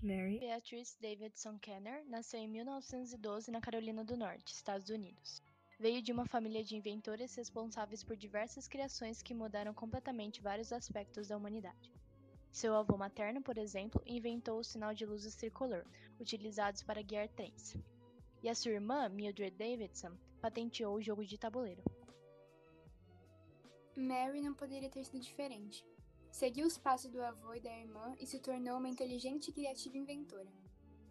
Mary Beatrice Davidson Kenner nasceu em 1912 na Carolina do Norte, Estados Unidos. Veio de uma família de inventores responsáveis por diversas criações que mudaram completamente vários aspectos da humanidade. Seu avô materno, por exemplo, inventou o sinal de luzes tricolor, utilizados para guiar trens. E a sua irmã, Mildred Davidson, patenteou o jogo de tabuleiro. Mary não poderia ter sido diferente. Seguiu os passos do avô e da irmã e se tornou uma inteligente e criativa inventora.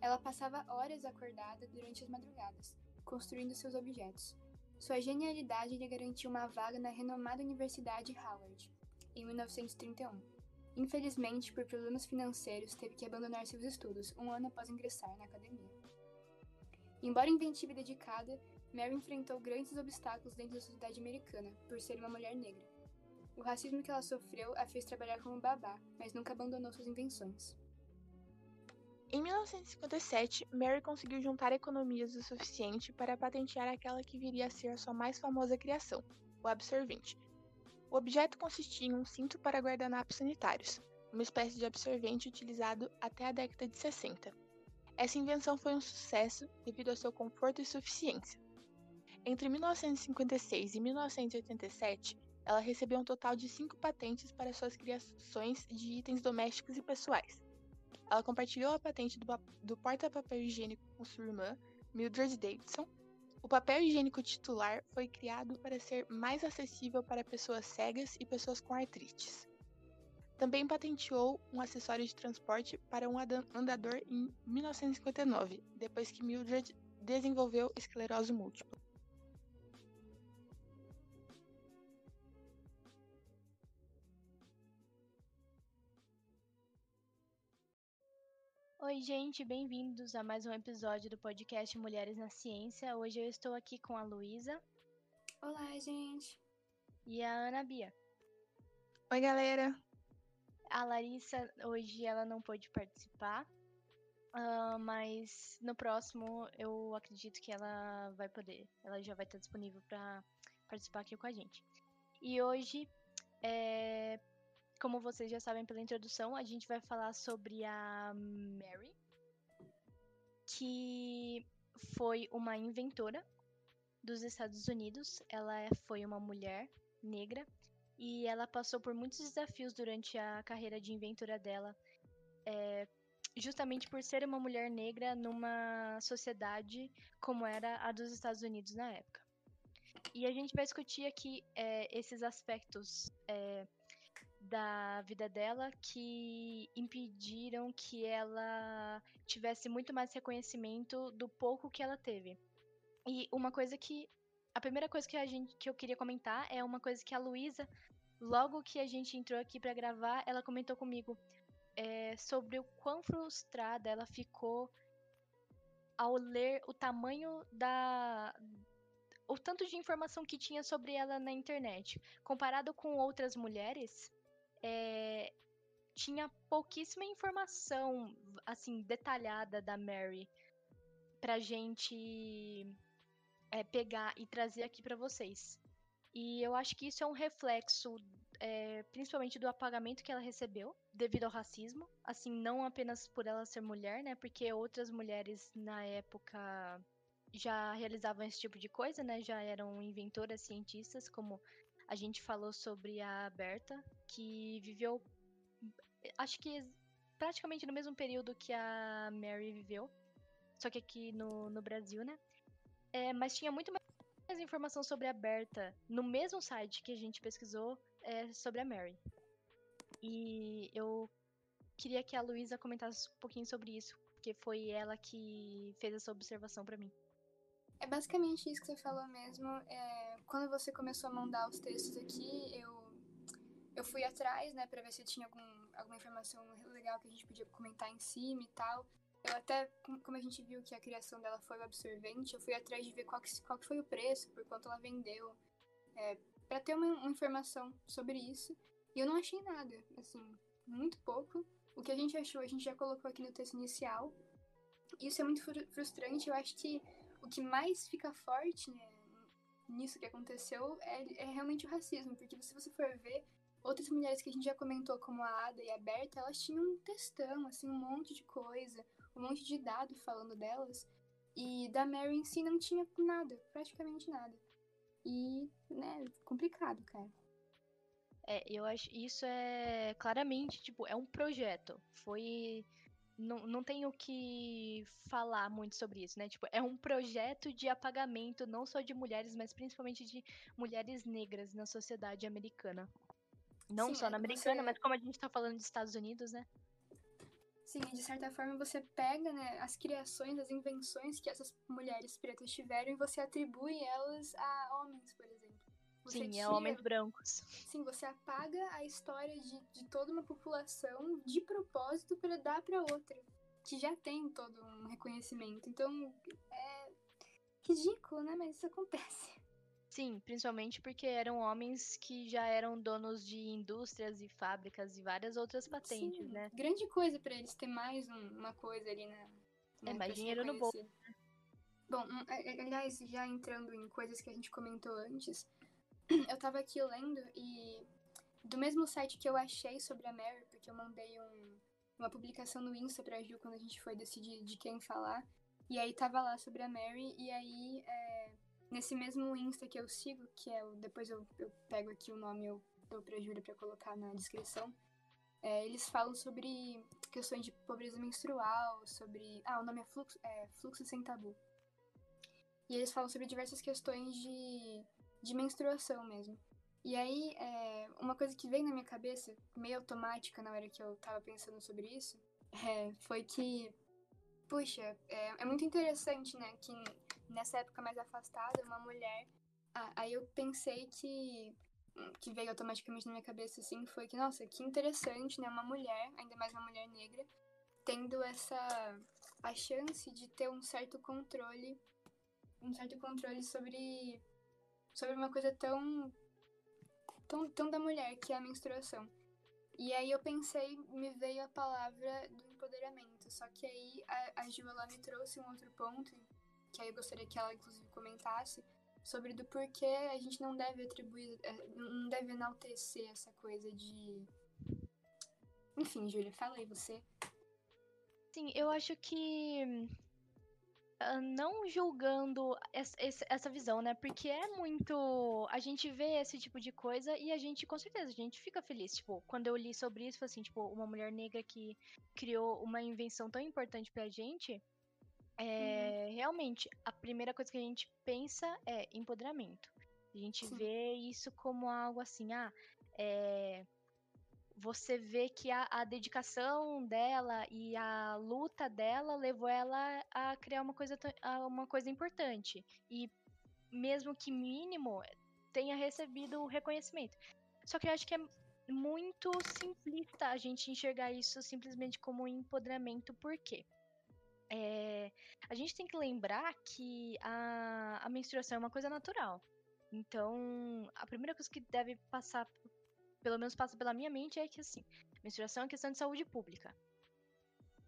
Ela passava horas acordada durante as madrugadas, construindo seus objetos. Sua genialidade lhe garantiu uma vaga na renomada Universidade Howard, em 1931. Infelizmente, por problemas financeiros, teve que abandonar seus estudos um ano após ingressar na academia. Embora inventiva e dedicada, Mary enfrentou grandes obstáculos dentro da sociedade americana por ser uma mulher negra. O racismo que ela sofreu a fez trabalhar como babá, mas nunca abandonou suas invenções. Em 1957, Mary conseguiu juntar economias o suficiente para patentear aquela que viria a ser a sua mais famosa criação, o absorvente. O objeto consistia em um cinto para guardanapos sanitários, uma espécie de absorvente utilizado até a década de 60. Essa invenção foi um sucesso devido ao seu conforto e suficiência. Entre 1956 e 1987, ela recebeu um total de cinco patentes para suas criações de itens domésticos e pessoais. Ela compartilhou a patente do, do porta-papel higiênico com sua irmã, Mildred Davidson. O papel higiênico titular foi criado para ser mais acessível para pessoas cegas e pessoas com artrites. Também patenteou um acessório de transporte para um andador em 1959, depois que Mildred desenvolveu esclerose múltipla. Oi, gente, bem-vindos a mais um episódio do podcast Mulheres na Ciência. Hoje eu estou aqui com a Luísa. Olá, gente. E a Ana Bia. Oi, galera. A Larissa, hoje ela não pôde participar, uh, mas no próximo eu acredito que ela vai poder. Ela já vai estar disponível para participar aqui com a gente. E hoje é, como vocês já sabem pela introdução, a gente vai falar sobre a Mary, que foi uma inventora dos Estados Unidos. Ela foi uma mulher negra e ela passou por muitos desafios durante a carreira de inventora dela, é, justamente por ser uma mulher negra numa sociedade como era a dos Estados Unidos na época. E a gente vai discutir aqui é, esses aspectos é, da vida dela que impediram que ela tivesse muito mais reconhecimento do pouco que ela teve. E uma coisa que a primeira coisa que a gente que eu queria comentar é uma coisa que a Luísa logo que a gente entrou aqui para gravar, ela comentou comigo é, sobre o quão frustrada ela ficou ao ler o tamanho da o tanto de informação que tinha sobre ela na internet. Comparado com outras mulheres, é, tinha pouquíssima informação, assim, detalhada da Mary pra gente é, pegar e trazer aqui para vocês. E eu acho que isso é um reflexo, é, principalmente do apagamento que ela recebeu devido ao racismo. Assim, não apenas por ela ser mulher, né? Porque outras mulheres na época já realizavam esse tipo de coisa, né? Já eram inventoras, cientistas, como a gente falou sobre a Berta, que viveu, acho que praticamente no mesmo período que a Mary viveu, só que aqui no, no Brasil, né? É, mas tinha muito mais informação sobre a Berta no mesmo site que a gente pesquisou é, sobre a Mary. E eu queria que a Luísa comentasse um pouquinho sobre isso, porque foi ela que fez essa observação para mim. É basicamente isso que você falou mesmo. É, quando você começou a mandar os textos aqui, eu, eu fui atrás, né, pra ver se tinha algum, alguma informação legal que a gente podia comentar em cima e tal. Eu até, como a gente viu que a criação dela foi o absorvente, eu fui atrás de ver qual que, qual que foi o preço, por quanto ela vendeu, é, para ter uma, uma informação sobre isso. E eu não achei nada, assim, muito pouco. O que a gente achou, a gente já colocou aqui no texto inicial. Isso é muito frustrante. Eu acho que o que mais fica forte né, nisso que aconteceu é, é, realmente o racismo, porque se você for ver, outras mulheres que a gente já comentou, como a Ada e a Berta, elas tinham um textão, assim, um monte de coisa, um monte de dado falando delas. E da Mary em si não tinha nada, praticamente nada. E, né, complicado, cara. É, eu acho isso é claramente, tipo, é um projeto. Foi não, não tenho que falar muito sobre isso, né? Tipo, é um projeto de apagamento não só de mulheres, mas principalmente de mulheres negras na sociedade americana. Não Sim, só na americana, você- mas como a gente tá falando dos Estados Unidos, né? Sim, de certa forma você pega né, as criações, as invenções que essas mulheres pretas tiveram e você atribui elas a homens, por exemplo. Você Sim, é tira- homens brancos. Sim, você apaga a história de, de toda uma população de propósito para dar para outra, que já tem todo um reconhecimento. Então, é ridículo, né? Mas isso acontece. Sim, principalmente porque eram homens que já eram donos de indústrias e fábricas e várias outras patentes, Sim, né? Grande coisa para eles ter mais um- uma coisa ali na. né, É, mais pra ser dinheiro no bolso. reconhecido. Bom, aliás, já entrando em coisas que a gente comentou antes, eu tava aqui lendo e do mesmo site que eu achei sobre a Mary, porque eu mandei um- uma publicação no Insta pra Ju quando a gente foi decidir de quem falar, e aí tava lá sobre a Mary, e aí é, nesse mesmo Insta que eu sigo, que é o. Depois eu, eu pego aqui o nome eu dou pra Júlia pra colocar na descrição. é, eles falam sobre questões de pobreza menstrual, sobre. Ah, o nome é Fluxo, é, fluxo Sem Tabu. E eles falam sobre diversas questões de, de menstruação mesmo. E aí, é, uma coisa que veio na minha cabeça, meio automática na hora que eu tava pensando sobre isso, é, foi que, puxa, é, é muito interessante, né, que nessa época mais afastada, uma mulher. Ah, aí eu pensei que. que veio automaticamente na minha cabeça, assim, foi que, nossa, que interessante, né, uma mulher, ainda mais uma mulher negra, tendo essa. a chance de ter um certo controle um certo controle sobre sobre uma coisa tão tão, tão da mulher que é a menstruação. E aí eu pensei, me veio a palavra do empoderamento. Só que aí a, a Giola me trouxe um outro ponto, que aí eu gostaria que ela inclusive comentasse, sobre do porquê a gente não deve atribuir, eh, não deve enaltecer essa coisa de. Enfim, Júlia, fala aí você. Sim, eu acho que ah, não julgando es- es- essa visão, né? Porque é muito. A gente vê esse tipo de coisa e a gente, com certeza, a gente fica feliz. Tipo, quando eu li sobre isso, assim, tipo, uma mulher negra que criou uma invenção tão importante pra gente. É, realmente, a primeira coisa que a gente pensa é empoderamento. A gente Sim. vê isso como algo assim, ah, é, você vê que a, a dedicação dela e a luta dela levou ela a criar uma coisa, uma coisa importante. E mesmo que mínimo, tenha recebido o reconhecimento. Só que eu acho que é muito simplista a gente enxergar isso simplesmente como um empoderamento, por quê? É, a gente tem que lembrar que a, a menstruação é uma coisa natural. Então, a primeira coisa que deve passar, pelo menos passa pela minha mente, é que assim, menstruação é questão de saúde pública.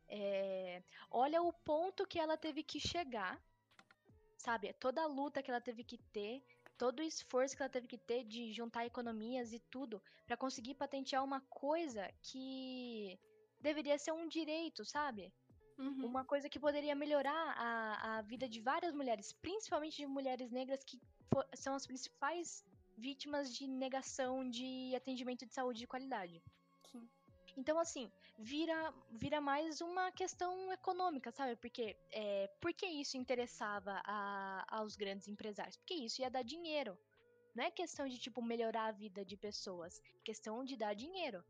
É, olha o ponto que ela teve que chegar, sabe? Toda a luta que ela teve que ter, todo o esforço que ela teve que ter de juntar economias e tudo para conseguir patentear uma coisa que deveria ser um direito, sabe? Uhum. Uma coisa que poderia melhorar a, a vida de várias mulheres, principalmente de mulheres negras que são as principais vítimas de negação de atendimento de saúde de qualidade. Sim. Então, assim, vira, vira mais uma questão econômica, sabe? Porque é, por que isso interessava a- aos grandes empresários? Porque isso ia dar dinheiro. Não é questão de, tipo, melhorar a vida de pessoas. É questão de dar dinheiro.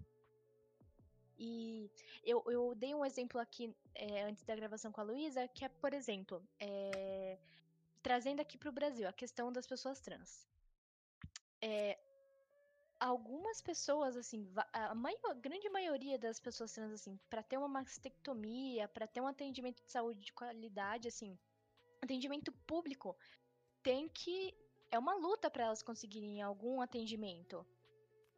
E eu, eu dei um exemplo aqui é, antes da gravação com a Luísa, que é, por exemplo, é, trazendo aqui para o Brasil a questão das pessoas trans. É, algumas pessoas, assim, a maior, grande maioria das pessoas trans, assim, para ter uma mastectomia, para ter um atendimento de saúde de qualidade, assim, atendimento público, tem que. É uma luta para elas conseguirem algum atendimento.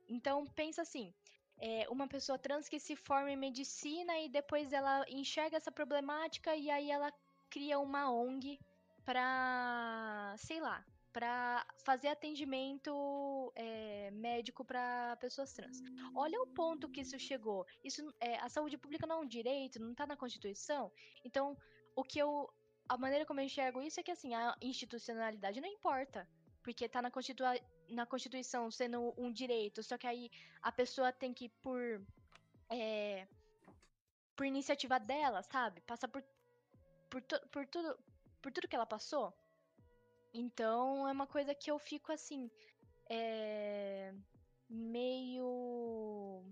Então, pensa assim. É uma pessoa trans que se forma em medicina e depois ela enxerga essa problemática e aí ela cria uma ONG pra, sei lá, para fazer atendimento é, médico para pessoas trans. Olha o ponto que isso chegou. Isso, é, a saúde pública não é um direito, não está na Constituição. Então, o que eu, a maneira como eu enxergo isso é que assim a institucionalidade não importa, porque está na, Constitu na Constituição sendo um direito. Só que aí a pessoa tem que por é, por iniciativa dela, sabe? Passar por por, por tudo por tudo que ela passou então é uma coisa que eu fico assim. É... Meio.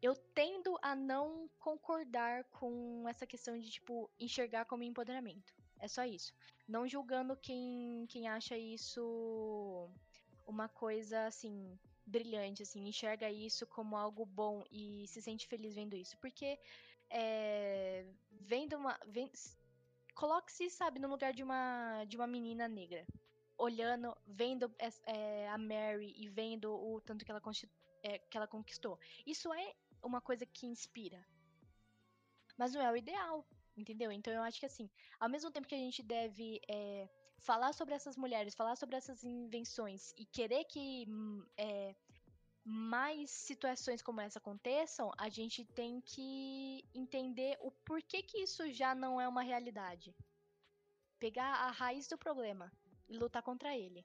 Eu tendo a não concordar com essa questão de, tipo, enxergar como empoderamento. É só isso. Não julgando quem, quem acha isso uma coisa, assim, brilhante, assim, enxerga isso como algo bom e se sente feliz vendo isso. Porque é, vendo uma. Vendo, Coloque-se, sabe, no lugar de uma, de uma menina negra. Olhando, vendo é, a Mary e vendo o tanto que ela, é, que ela conquistou. Isso é uma coisa que inspira. Mas não é o ideal, entendeu? Então eu acho que assim, ao mesmo tempo que a gente deve é, falar sobre essas mulheres, falar sobre essas invenções e querer que é, mais situações como essa aconteçam, a gente tem que entender o porquê que isso já não é uma realidade. Pegar a raiz do problema e lutar contra ele.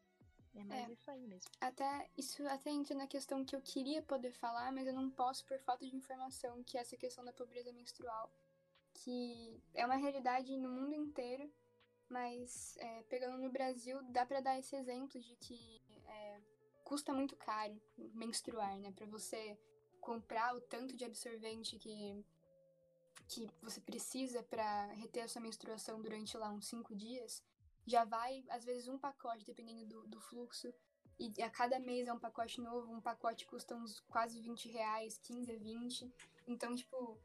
É mais é, isso aí mesmo. Até isso até entra na questão que eu queria poder falar, mas eu não posso por falta de informação, que é essa questão da pobreza menstrual, que é uma realidade no mundo inteiro, mas é, pegando no Brasil dá para dar esse exemplo de que é, custa muito caro menstruar, né? Para você comprar o tanto de absorvente que que você precisa para reter a sua menstruação durante lá uns cinco dias, já vai às vezes um pacote dependendo do, do fluxo e a cada mês é um pacote novo, um pacote custa uns quase 20 reais, 15 a 20. Então, tipo,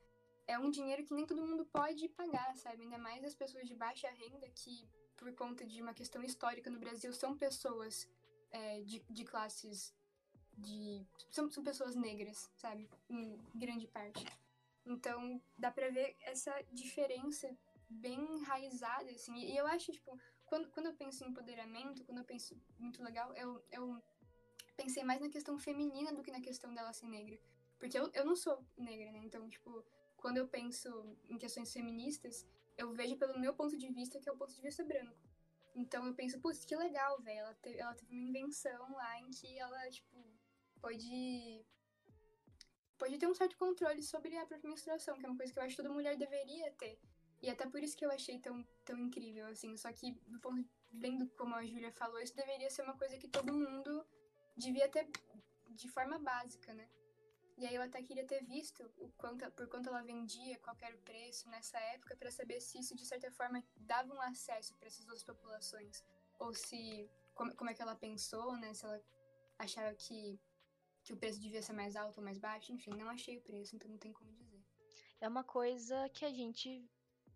é um dinheiro que nem todo mundo pode pagar, sabe? Ainda mais as pessoas de baixa renda que, por conta de uma questão histórica no Brasil, são pessoas é, de, de classes de. São, são pessoas negras, sabe? Em grande parte. Então, dá pra ver essa diferença bem enraizada, assim. E eu acho, tipo, quando, quando eu penso em empoderamento, quando eu penso muito legal, eu, eu pensei mais na questão feminina do que na questão dela ser negra. Porque eu, eu não sou negra, né? Então, tipo, quando eu penso em questões feministas, eu vejo pelo meu ponto de vista, que é o ponto de vista branco. Então eu penso, putz, que legal, velho. Ela, te, ela teve uma invenção lá em que ela, tipo, pode. Pode ter um certo controle sobre a própria menstruação, que é uma coisa que eu acho que toda mulher deveria ter. E até por isso que eu achei tão, tão incrível, assim. Só que, do ponto vendo como a Júlia falou, isso deveria ser uma coisa que todo mundo devia ter de forma básica, né? E aí eu até queria ter visto o quanto, por quanto ela vendia, qual era o preço nessa época, para saber se isso de certa forma dava um acesso para essas duas populações. Ou se. Como, como é que ela pensou, né? Se ela achava que, que o preço devia ser mais alto ou mais baixo. Enfim, não achei o preço, então não tem como dizer. É uma coisa que a gente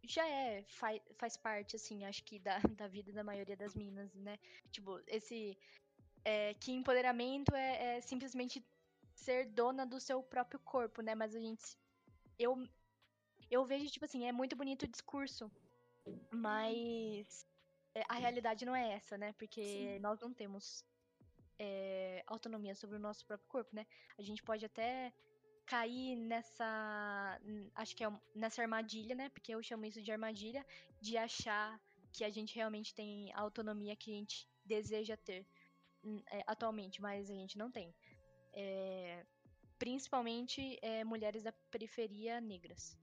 já é, faz, faz parte, assim, acho que da, da vida da maioria das meninas, né? Tipo, esse. É, que empoderamento é, é simplesmente ser dona do seu próprio corpo, né? Mas a gente. Eu, eu vejo, tipo assim, é muito bonito o discurso, mas é, a realidade não é essa, né? Porque Sim. nós não temos é, autonomia sobre o nosso próprio corpo, né? A gente pode até cair nessa. Acho que é nessa armadilha, né? Porque eu chamo isso de armadilha, de achar que a gente realmente tem a autonomia que a gente deseja ter é, atualmente, mas a gente não tem é, principalmente é, mulheres da periferia negras.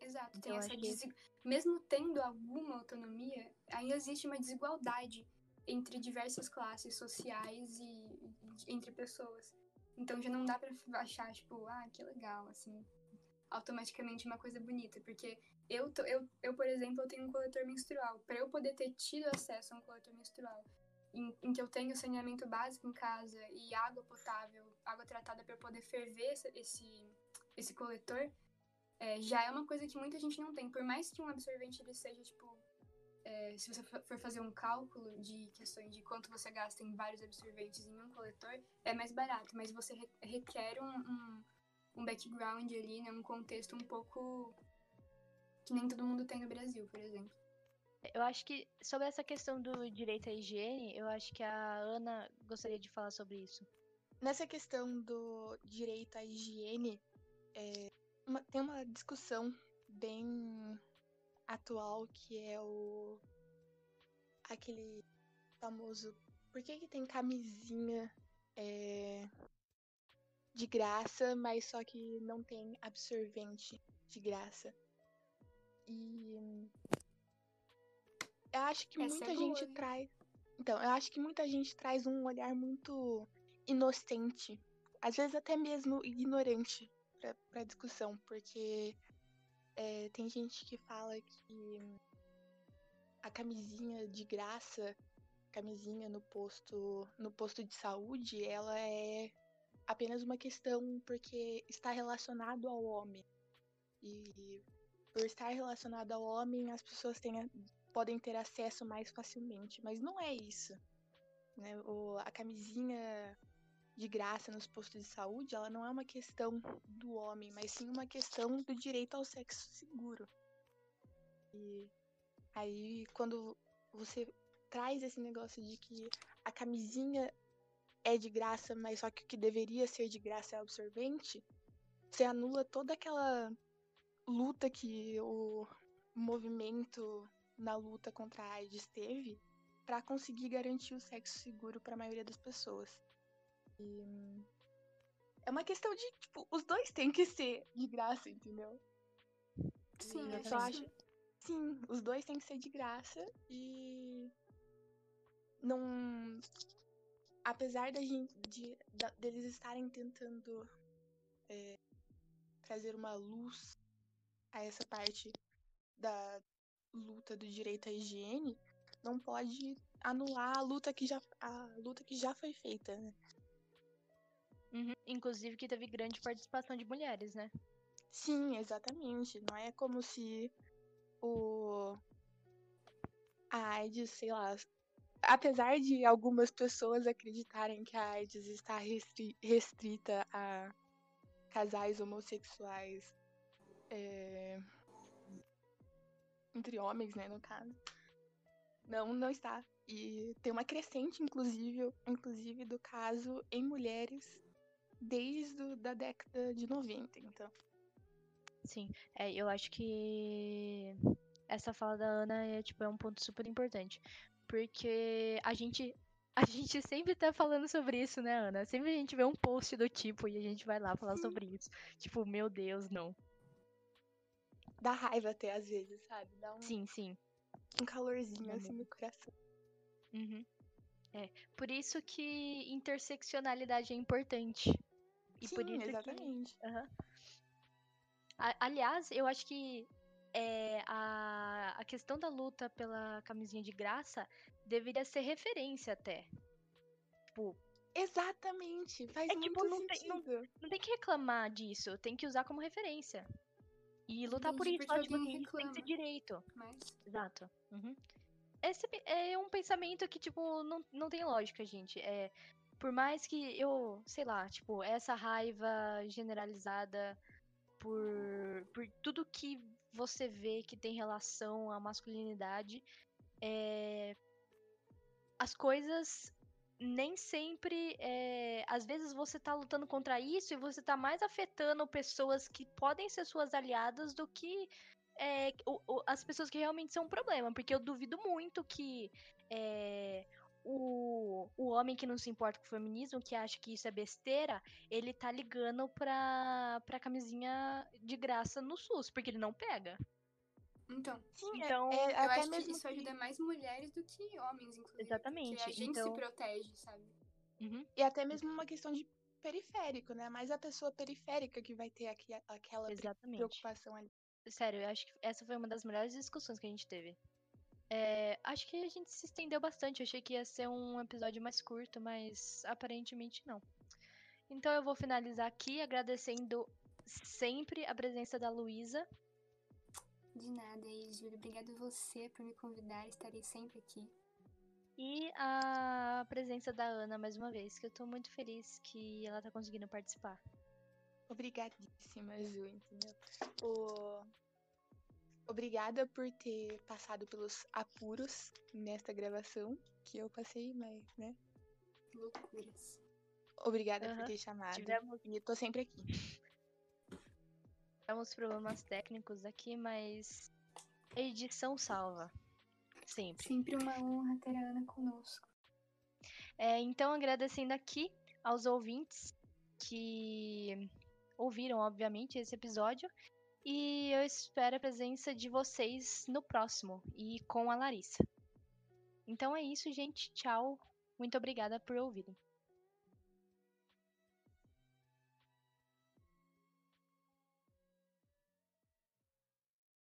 Exato, então, tem essa desig... mesmo tendo alguma autonomia, ainda existe uma desigualdade entre diversas classes sociais e, entre pessoas. Então já não dá para achar tipo, ah, que legal, assim, automaticamente uma coisa bonita, porque eu, eu, eu por exemplo, eu tenho um coletor menstrual. Para eu poder ter tido acesso a um coletor menstrual, em, em, que eu tenho saneamento básico em casa e água potável, água tratada para poder ferver esse, esse coletor, é, já é uma coisa que muita gente não tem. Por mais que um absorvente ele seja, tipo, é, se você for fazer um cálculo de questões de quanto você gasta em vários absorventes em um coletor, é mais barato, mas você requer um, um, um background ali, né, um contexto um pouco que nem todo mundo tem no Brasil, por exemplo. Eu acho que sobre essa questão do direito à higiene, eu acho que a Ana gostaria de falar sobre isso. Nessa questão do direito à higiene, é, uma- tem uma discussão bem atual que é o aquele famoso por que, que tem camisinha é, de graça, mas só que não tem absorvente de graça. E eu acho que Essa é muita boa, gente hein? traz. Então, eu acho que muita gente traz um olhar muito inocente, às vezes até mesmo ignorante pra, pra discussão, porque é, tem gente que fala que a camisinha de graça, camisinha no posto, no posto de saúde, ela é apenas uma questão porque está relacionado ao homem. E por estar relacionado ao homem, as pessoas têm a- podem ter acesso mais facilmente, mas não é isso. Né? O, a camisinha de graça nos postos de saúde, ela não é uma questão do homem, mas sim uma questão do direito ao sexo seguro. E aí, quando você traz esse negócio de que a camisinha é de graça, mas só que o que deveria ser de graça é absorvente, você anula toda aquela luta que o movimento na luta contra a AIDS teve para conseguir garantir o sexo seguro para a maioria das pessoas. E é uma questão de, tipo, os dois têm que ser de graça, entendeu? Sim, eu acho só acho. Sim, os dois têm que ser de graça e não. Apesar da gente, de, deles estarem tentando é, trazer uma luz a essa parte da luta do direito à higiene, não pode anular a luta que já, a luta que já foi feita, né? Uhum. Inclusive que teve grande participação de mulheres, né? Sim, exatamente. Não é como se o a AIDS, sei lá, apesar de algumas pessoas acreditarem que a AIDS está restri- restrita a casais homossexuais é, entre homens, né, no caso. Não, não está. E tem uma crescente, inclusive, inclusive do caso em mulheres desde o- da década de 90, então. Sim, é, eu acho que essa fala da Ana é, tipo, é um ponto super importante. Porque a gente, a gente sempre tá falando sobre isso, né, Ana? Sempre a gente vê um post do tipo e a gente vai lá falar sobre isso. Tipo, meu Deus, não. Dá raiva até às vezes, sabe? Dá um, Sim, sim. um calorzinho assim no coração. Uhum. É, por isso que interseccionalidade é importante. E Sim, por isso que exatamente. Aham. A- Aliás, eu acho que é, a, a questão da luta pela camisinha de graça deveria ser referência até. Tipo, Exatamente. Faz É, muito tipo, não tem- não- sentido. não tem que reclamar disso, tem que usar como referência. E lutar por isso, ó, porque alguém isso tem que direito. Mas Exato. Uhum. Esse é um pensamento que, tipo, não, não tem lógica, gente. É, por mais que eu, sei lá, tipo, essa raiva generalizada por, por tudo que você vê que tem relação à masculinidade, é, as coisas nem sempre. é, às vezes você tá lutando contra isso e você tá mais afetando pessoas que podem ser suas aliadas do que é, o- o- as pessoas que realmente são um problema. Porque eu duvido muito que é, o, o homem que não se importa com o feminismo, que acha que isso é besteira, ele tá ligando pra, pra camisinha de graça no SUS, porque ele não pega. Então, Sim, é- Então, é, eu até acho que mesmo isso ajuda mais mulheres do que homens, inclusive. Exatamente, Porque a gente então- se protege, sabe? Uhum. E até mesmo uma questão de periférico, né? Mas a pessoa periférica que vai ter aqui, aquela Exatamente. preocupação ali. Sério, eu acho que essa foi uma das melhores discussões que a gente teve. É, acho que a gente se estendeu bastante. Eu achei que ia ser um episódio mais curto, mas aparentemente não. Então eu vou finalizar aqui agradecendo sempre a presença da Luísa. De nada, aí, Júlia. Obrigada a você por me convidar. Estarei sempre aqui. E a presença da Ana mais uma vez, que eu tô muito feliz que ela tá conseguindo participar. Obrigadíssima, Ju, entendeu? O, Obrigada por ter passado pelos apuros nesta gravação que eu passei, mas, né? Loucuras. Obrigada Aham. por ter chamado. Tivemos, E eu tô sempre aqui. Tivemos problemas técnicos aqui, mas edição salva. Sempre. Sempre uma honra ter a Ana conosco. É, então, agradecendo aqui aos ouvintes que ouviram, obviamente, esse episódio. E eu espero a presença de vocês no próximo e com a Larissa. Então é isso, gente. Tchau. Muito obrigada por ouvirem.